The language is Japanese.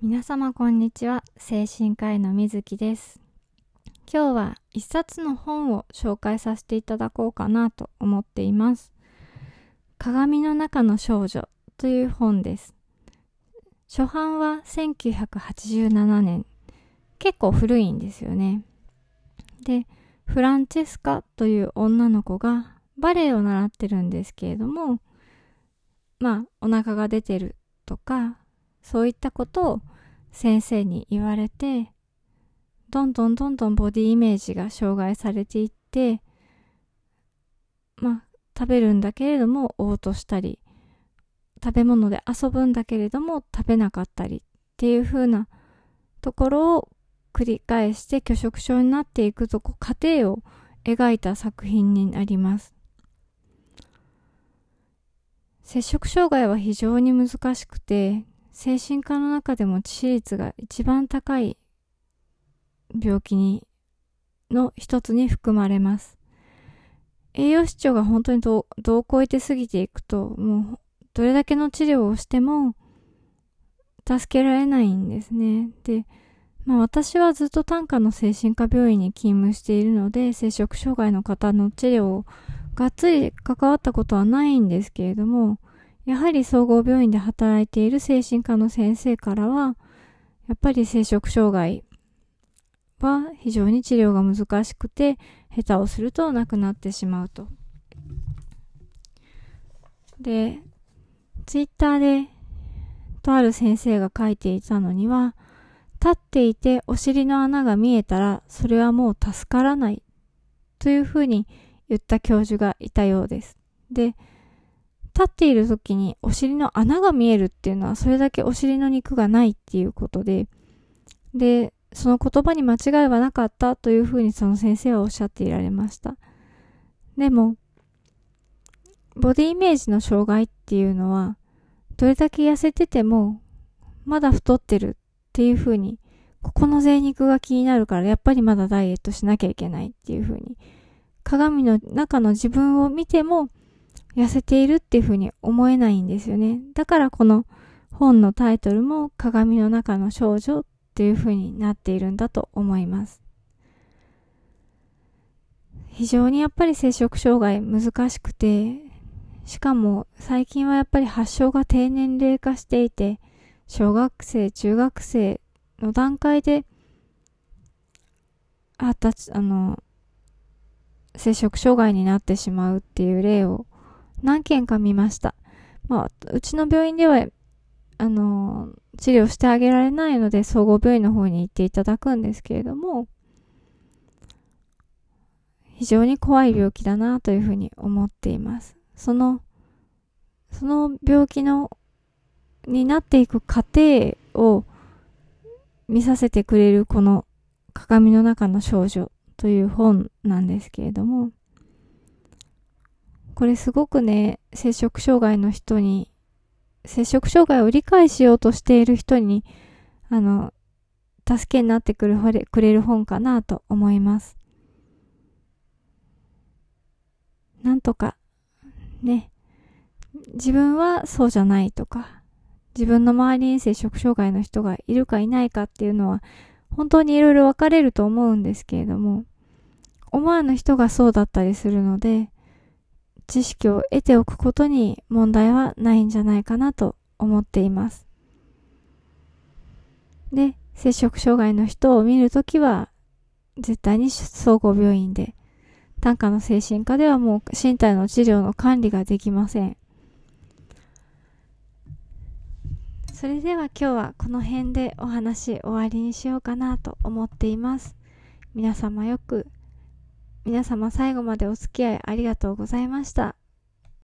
皆様こんにちは。精神科医の水木です。今日は一冊の本を紹介させていただこうかなと思っています。鏡の中の少女という本です。初版は1987年。結構古いんですよね。でフランチェスカという女の子がバレエを習ってるんですけれどもまあお腹が出てるとかそういったことを先生に言われて、どんどんどんどんボディイメージが障害されていって、まあ、食べるんだけれども、嘔吐したり、食べ物で遊ぶんだけれども、食べなかったりっていう風なところを繰り返して拒食症になっていくとこ過程を描いた作品になります。摂食障害は非常に難しくて、精神科の中でも致死率が一番高い病気にの一つに含まれます。栄養失調が本当に度を超えて過ぎていくと、もうどれだけの治療をしても助けられないんですね。で、まあ私はずっと短科の精神科病院に勤務しているので、摂食障害の方の治療をがっつり関わったことはないんですけれども、やはり総合病院で働いている精神科の先生からは、やっぱり生殖障害は非常に治療が難しくて、下手をすると亡くなってしまうと。で、ツイッターで、とある先生が書いていたのには、立っていてお尻の穴が見えたら、それはもう助からない。というふうに言った教授がいたようです。で、立っている時にお尻の穴が見えるっていうのはそれだけお尻の肉がないっていうことで、で、その言葉に間違いはなかったというふうにその先生はおっしゃっていられました。でも、ボディイメージの障害っていうのは、どれだけ痩せてても、まだ太ってるっていうふうに、ここの贅肉が気になるからやっぱりまだダイエットしなきゃいけないっていうふうに、鏡の中の自分を見ても痩せているっていうふうに思えないんですよね。だからこの本のタイトルも鏡の中の少女っていうふうになっているんだと思います。非常にやっぱり摂食障害難しくて、しかも最近はやっぱり発症が低年齢化していて、小学生、中学生の段階で、あたち、あの、摂食障害になってしまうっていう例を何件か見ました。まあ、うちの病院では、あの、治療してあげられないので、総合病院の方に行っていただくんですけれども、非常に怖い病気だなというふうに思っています。その、その病気の、になっていく過程を見させてくれるこの鏡の中の少女という本なんですけれども、これすごくね、摂食障害の人に、摂食障害を理解しようとしている人に、あの、助けになってくるくれる本かなと思います。なんとか、ね、自分はそうじゃないとか、自分の周りに摂食障害の人がいるかいないかっていうのは、本当にいろいろ分かれると思うんですけれども、思わぬ人がそうだったりするので、知識を得ておくことに問題はないんじゃないかなと思っています。で、摂食障害の人を見るときは、絶対に総合病院で、単価の精神科ではもう身体の治療の管理ができません。それでは今日はこの辺でお話終わりにしようかなと思っています。皆様よく皆様最後までお付き合いありがとうございました。